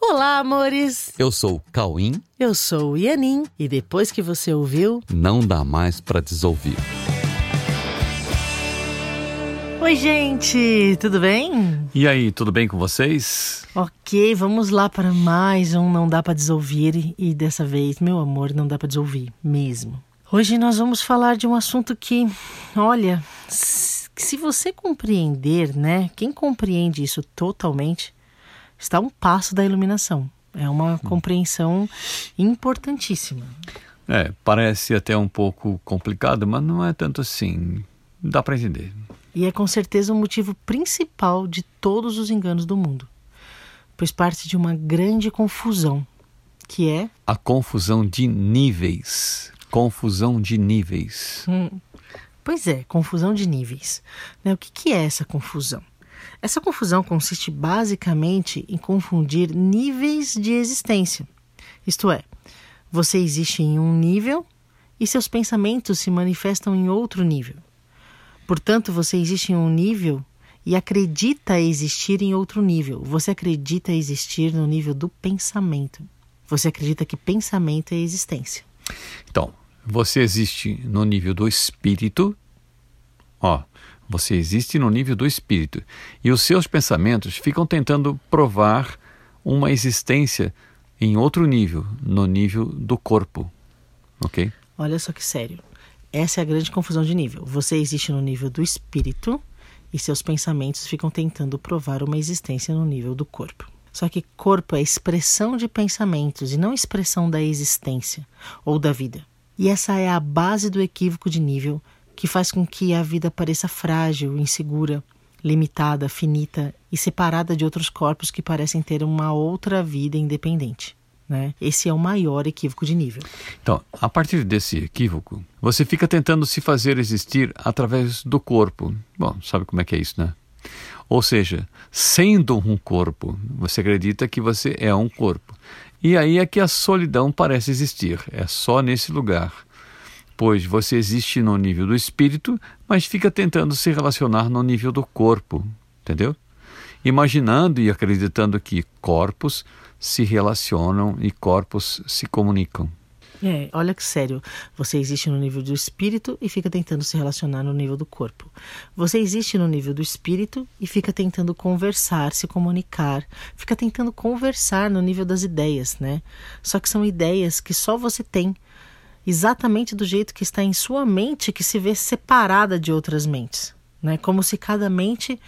Olá, amores! Eu sou o Cauim. Eu sou o Ianin. E depois que você ouviu, Não dá mais pra desouvir. Oi, gente! Tudo bem? E aí, tudo bem com vocês? Ok, vamos lá para mais um Não Dá Pra Desouvir. E dessa vez, meu amor, não dá pra desouvir mesmo. Hoje nós vamos falar de um assunto que, olha, se você compreender, né? Quem compreende isso totalmente está a um passo da iluminação. É uma compreensão importantíssima. É, parece até um pouco complicado, mas não é tanto assim. Dá pra entender. E é com certeza o motivo principal de todos os enganos do mundo, pois parte de uma grande confusão, que é A confusão de níveis. Confusão de níveis. Pois é, confusão de níveis. Né, O que, que é essa confusão? Essa confusão consiste basicamente em confundir níveis de existência. Isto é, você existe em um nível e seus pensamentos se manifestam em outro nível. Portanto, você existe em um nível e acredita existir em outro nível. Você acredita existir no nível do pensamento. Você acredita que pensamento é existência. Então, você existe no nível do espírito. Ó, você existe no nível do espírito. E os seus pensamentos ficam tentando provar uma existência em outro nível, no nível do corpo. Ok? Olha só que sério. Essa é a grande confusão de nível. Você existe no nível do espírito e seus pensamentos ficam tentando provar uma existência no nível do corpo. Só que corpo é expressão de pensamentos e não expressão da existência ou da vida. E essa é a base do equívoco de nível que faz com que a vida pareça frágil, insegura, limitada, finita e separada de outros corpos que parecem ter uma outra vida independente. Né? Esse é o maior equívoco de nível. Então, a partir desse equívoco, você fica tentando se fazer existir através do corpo. Bom, sabe como é que é isso, né? Ou seja, sendo um corpo, você acredita que você é um corpo. E aí é que a solidão parece existir, é só nesse lugar. Pois você existe no nível do espírito, mas fica tentando se relacionar no nível do corpo, entendeu? Imaginando e acreditando que corpos se relacionam e corpos se comunicam. É, olha que sério. Você existe no nível do espírito e fica tentando se relacionar no nível do corpo. Você existe no nível do espírito e fica tentando conversar, se comunicar, fica tentando conversar no nível das ideias, né? Só que são ideias que só você tem, exatamente do jeito que está em sua mente, que se vê separada de outras mentes, né? Como se cada mente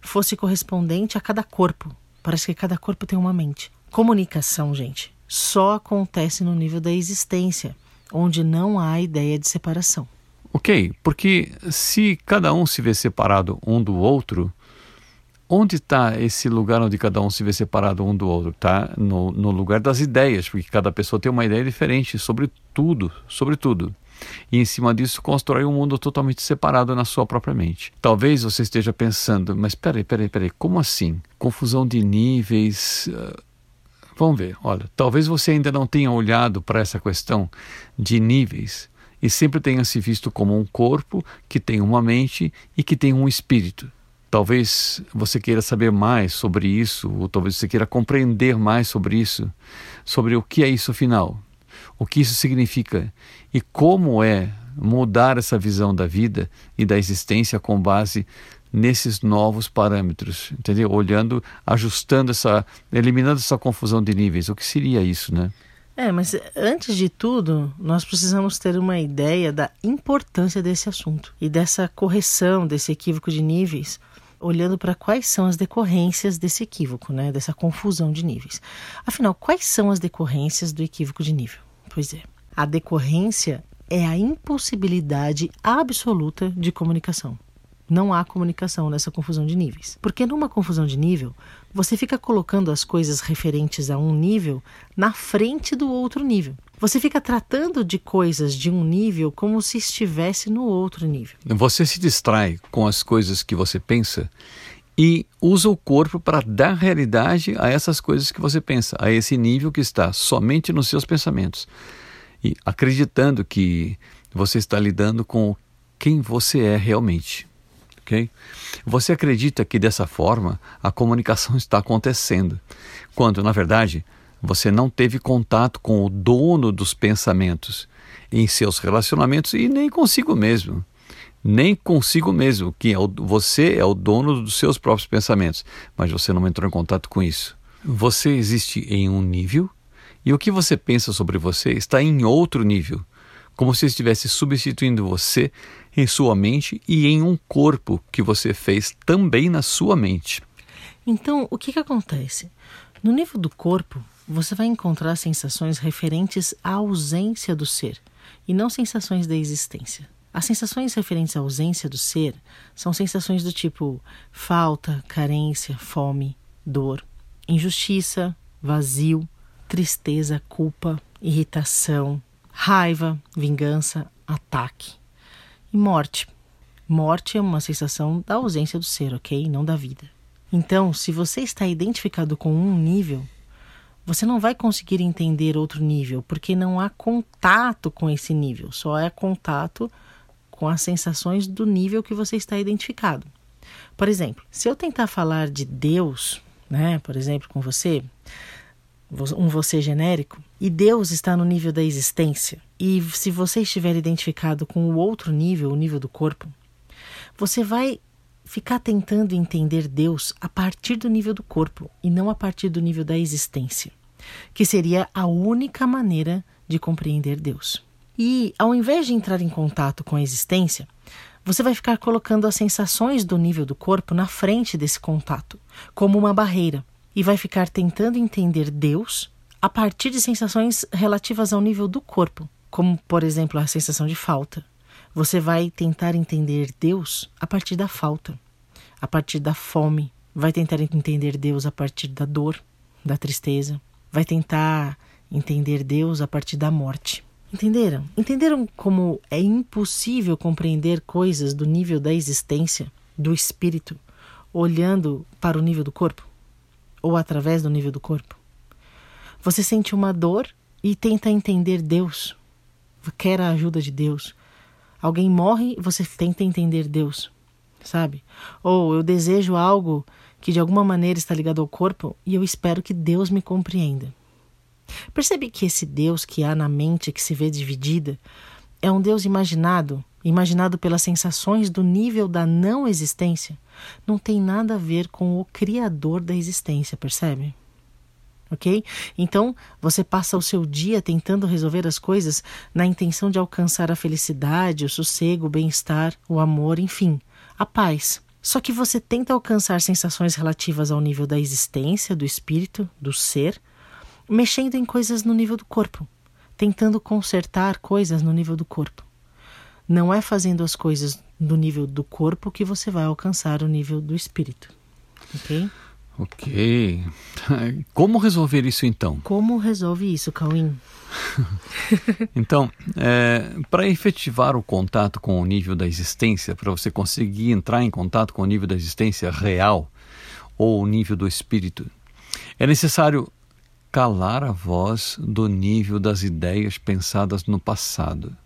fosse correspondente a cada corpo. Parece que cada corpo tem uma mente. Comunicação, gente, só acontece no nível da existência, onde não há ideia de separação. Ok, porque se cada um se vê separado um do outro, onde está esse lugar onde cada um se vê separado um do outro? Está no, no lugar das ideias, porque cada pessoa tem uma ideia diferente sobre tudo, sobre tudo. E em cima disso constrói um mundo totalmente separado na sua própria mente. Talvez você esteja pensando, mas peraí, peraí, peraí, como assim? Confusão de níveis. ah, Vamos ver, olha, talvez você ainda não tenha olhado para essa questão de níveis e sempre tenha se visto como um corpo que tem uma mente e que tem um espírito. Talvez você queira saber mais sobre isso, ou talvez você queira compreender mais sobre isso, sobre o que é isso afinal, o que isso significa e como é mudar essa visão da vida e da existência com base nesses novos parâmetros, entendeu? Olhando, ajustando essa, eliminando essa confusão de níveis. O que seria isso, né? É, mas antes de tudo, nós precisamos ter uma ideia da importância desse assunto e dessa correção desse equívoco de níveis, olhando para quais são as decorrências desse equívoco, né, dessa confusão de níveis. Afinal, quais são as decorrências do equívoco de nível? Pois é, a decorrência é a impossibilidade absoluta de comunicação. Não há comunicação nessa confusão de níveis. Porque numa confusão de nível, você fica colocando as coisas referentes a um nível na frente do outro nível. Você fica tratando de coisas de um nível como se estivesse no outro nível. Você se distrai com as coisas que você pensa e usa o corpo para dar realidade a essas coisas que você pensa, a esse nível que está somente nos seus pensamentos. E acreditando que você está lidando com quem você é realmente. Ok? Você acredita que dessa forma a comunicação está acontecendo, quando na verdade você não teve contato com o dono dos pensamentos em seus relacionamentos e nem consigo mesmo. Nem consigo mesmo, que é o, você é o dono dos seus próprios pensamentos, mas você não entrou em contato com isso. Você existe em um nível e o que você pensa sobre você está em outro nível, como se estivesse substituindo você em sua mente e em um corpo que você fez também na sua mente. Então, o que, que acontece? No nível do corpo, você vai encontrar sensações referentes à ausência do ser e não sensações da existência. As sensações referentes à ausência do ser são sensações do tipo falta, carência, fome, dor, injustiça, vazio, tristeza, culpa, irritação, raiva, vingança, ataque e morte. Morte é uma sensação da ausência do ser, ok? Não da vida. Então, se você está identificado com um nível, você não vai conseguir entender outro nível, porque não há contato com esse nível, só é contato com as sensações do nível que você está identificado. Por exemplo, se eu tentar falar de Deus, né, por exemplo, com você, um você genérico, e Deus está no nível da existência, e se você estiver identificado com o outro nível, o nível do corpo, você vai ficar tentando entender Deus a partir do nível do corpo e não a partir do nível da existência que seria a única maneira de compreender Deus. E ao invés de entrar em contato com a existência, você vai ficar colocando as sensações do nível do corpo na frente desse contato, como uma barreira, e vai ficar tentando entender Deus a partir de sensações relativas ao nível do corpo, como, por exemplo, a sensação de falta. Você vai tentar entender Deus a partir da falta, a partir da fome, vai tentar entender Deus a partir da dor, da tristeza, vai tentar entender Deus a partir da morte. Entenderam? Entenderam como é impossível compreender coisas do nível da existência, do espírito, olhando para o nível do corpo? Ou através do nível do corpo? Você sente uma dor e tenta entender Deus, quer a ajuda de Deus. Alguém morre, você tenta entender Deus, sabe? Ou eu desejo algo que de alguma maneira está ligado ao corpo e eu espero que Deus me compreenda. Percebe que esse Deus que há na mente que se vê dividida é um Deus imaginado, imaginado pelas sensações do nível da não existência, não tem nada a ver com o Criador da existência, percebe? ok? Então você passa o seu dia tentando resolver as coisas na intenção de alcançar a felicidade, o sossego, o bem-estar, o amor, enfim, a paz. Só que você tenta alcançar sensações relativas ao nível da existência, do espírito, do ser, mexendo em coisas no nível do corpo, tentando consertar coisas no nível do corpo. Não é fazendo as coisas no nível do corpo que você vai alcançar o nível do espírito. Ok? Ok. Como resolver isso então? Como resolve isso, Cauim? então, é, para efetivar o contato com o nível da existência, para você conseguir entrar em contato com o nível da existência real ou o nível do espírito, é necessário calar a voz do nível das ideias pensadas no passado.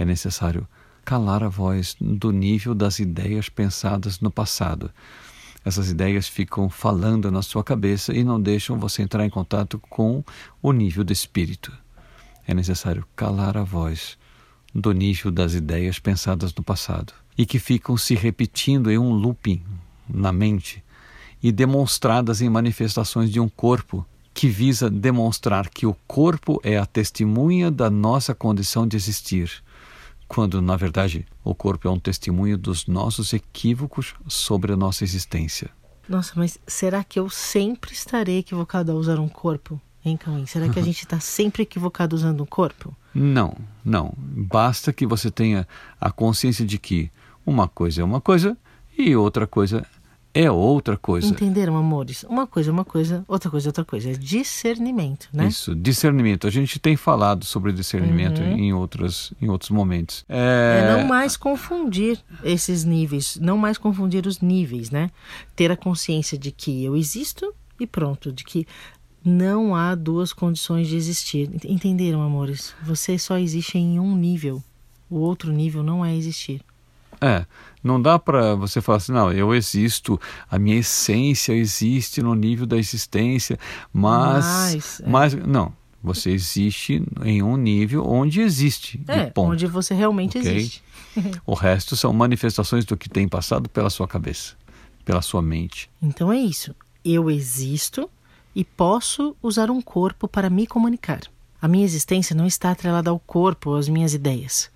É necessário calar a voz do nível das ideias pensadas no passado essas ideias ficam falando na sua cabeça e não deixam você entrar em contato com o nível do espírito. É necessário calar a voz do nível das ideias pensadas no passado e que ficam se repetindo em um looping na mente e demonstradas em manifestações de um corpo que visa demonstrar que o corpo é a testemunha da nossa condição de existir quando, na verdade, o corpo é um testemunho dos nossos equívocos sobre a nossa existência. Nossa, mas será que eu sempre estarei equivocado ao usar um corpo? Hein, Cauim? Será que a gente está sempre equivocado usando um corpo? Não, não. Basta que você tenha a consciência de que uma coisa é uma coisa e outra coisa é outra coisa. Entenderam, amores? Uma coisa é uma coisa, outra coisa é outra coisa. É discernimento, né? Isso, discernimento. A gente tem falado sobre discernimento uhum. em, outros, em outros momentos. É... é não mais confundir esses níveis, não mais confundir os níveis, né? Ter a consciência de que eu existo e pronto, de que não há duas condições de existir. Entenderam, amores? Você só existe em um nível. O outro nível não é existir. É, não dá para você falar assim, não, eu existo, a minha essência existe no nível da existência, mas, mas, é. mas não, você existe em um nível onde existe. É, onde você realmente okay? existe. o resto são manifestações do que tem passado pela sua cabeça, pela sua mente. Então é isso. Eu existo e posso usar um corpo para me comunicar. A minha existência não está atrelada ao corpo ou às minhas ideias.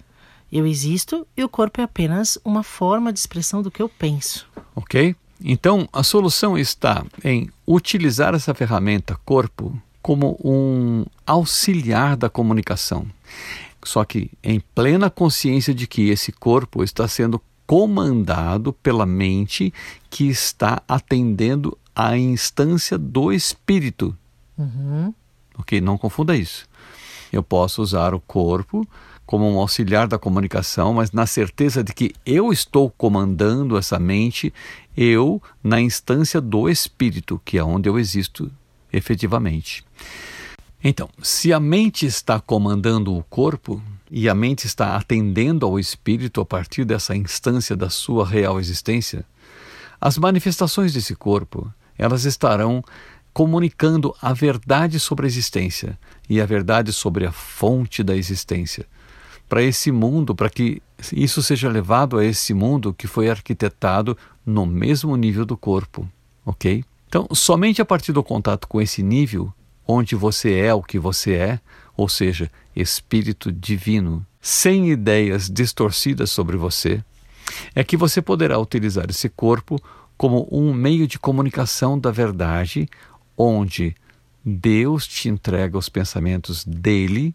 Eu existo e o corpo é apenas uma forma de expressão do que eu penso. Ok? Então, a solução está em utilizar essa ferramenta corpo como um auxiliar da comunicação. Só que em plena consciência de que esse corpo está sendo comandado pela mente que está atendendo à instância do espírito. Uhum. Ok? Não confunda isso. Eu posso usar o corpo como um auxiliar da comunicação, mas na certeza de que eu estou comandando essa mente, eu na instância do espírito, que é onde eu existo efetivamente. Então, se a mente está comandando o corpo e a mente está atendendo ao espírito a partir dessa instância da sua real existência, as manifestações desse corpo, elas estarão comunicando a verdade sobre a existência e a verdade sobre a fonte da existência. Para esse mundo, para que isso seja levado a esse mundo que foi arquitetado no mesmo nível do corpo, ok? Então, somente a partir do contato com esse nível, onde você é o que você é, ou seja, espírito divino, sem ideias distorcidas sobre você, é que você poderá utilizar esse corpo como um meio de comunicação da verdade, onde Deus te entrega os pensamentos dele,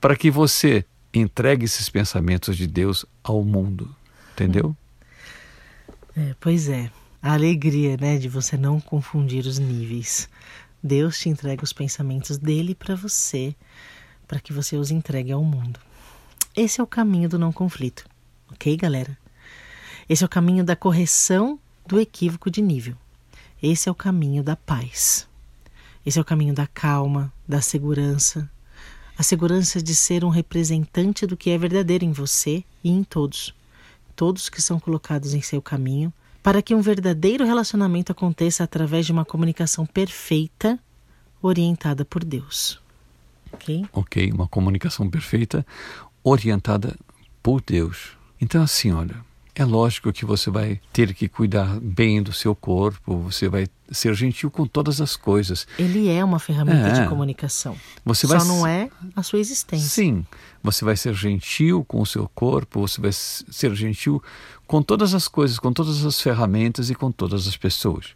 para que você entregue esses pensamentos de Deus ao mundo. Entendeu? É, pois é a alegria, né, de você não confundir os níveis. Deus te entrega os pensamentos dele para você, para que você os entregue ao mundo. Esse é o caminho do não conflito, ok, galera? Esse é o caminho da correção do equívoco de nível. Esse é o caminho da paz. Esse é o caminho da calma, da segurança. A segurança de ser um representante do que é verdadeiro em você e em todos. Todos que são colocados em seu caminho para que um verdadeiro relacionamento aconteça através de uma comunicação perfeita, orientada por Deus. Ok? Ok, uma comunicação perfeita, orientada por Deus. Então, assim, olha, é lógico que você vai ter que cuidar bem do seu corpo, você vai ser gentil com todas as coisas. Ele é uma ferramenta é. de comunicação. Você Só vai... não é a sua existência. Sim, você vai ser gentil com o seu corpo, você vai ser gentil com todas as coisas, com todas as ferramentas e com todas as pessoas.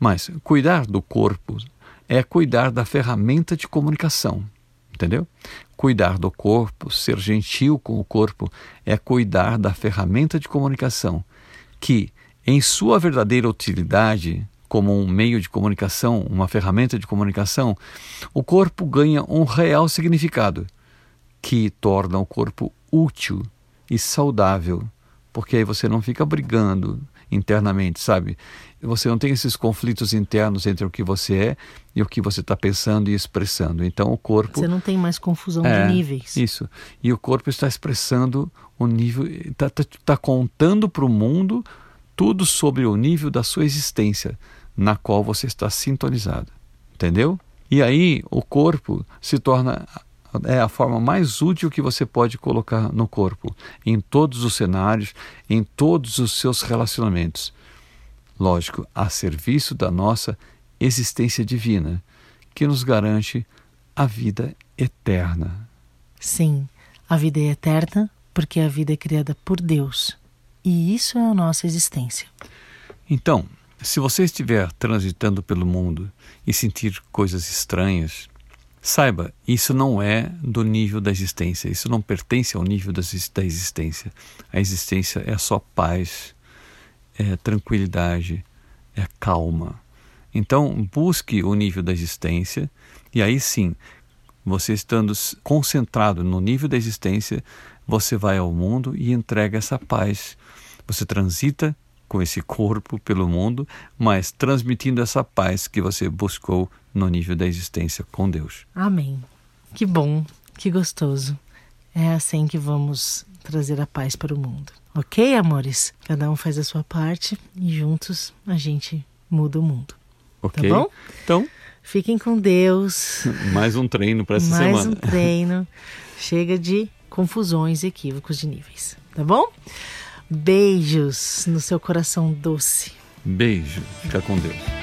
Mas cuidar do corpo é cuidar da ferramenta de comunicação entendeu? Cuidar do corpo, ser gentil com o corpo, é cuidar da ferramenta de comunicação, que, em sua verdadeira utilidade, como um meio de comunicação, uma ferramenta de comunicação, o corpo ganha um real significado, que torna o corpo útil e saudável, porque aí você não fica brigando, internamente, sabe? Você não tem esses conflitos internos entre o que você é e o que você está pensando e expressando. Então o corpo. Você não tem mais confusão é, de níveis. Isso. E o corpo está expressando o nível. Está tá, tá contando para o mundo tudo sobre o nível da sua existência, na qual você está sintonizado. Entendeu? E aí o corpo se torna é a forma mais útil que você pode colocar no corpo, em todos os cenários, em todos os seus relacionamentos. Lógico, a serviço da nossa existência divina, que nos garante a vida eterna. Sim, a vida é eterna porque a vida é criada por Deus. E isso é a nossa existência. Então, se você estiver transitando pelo mundo e sentir coisas estranhas, Saiba, isso não é do nível da existência, isso não pertence ao nível da existência. A existência é só paz, é tranquilidade, é calma. Então, busque o nível da existência e aí sim, você estando concentrado no nível da existência, você vai ao mundo e entrega essa paz. Você transita com esse corpo pelo mundo, mas transmitindo essa paz que você buscou no nível da existência com Deus. Amém. Que bom, que gostoso. É assim que vamos trazer a paz para o mundo. Ok, amores? Cada um faz a sua parte e juntos a gente muda o mundo. Ok. Tá bom? Então, Fiquem com Deus. mais um treino para essa Mais semana. um treino. Chega de confusões e equívocos de níveis. Tá bom? Beijos no seu coração doce. Beijo. Fica com Deus.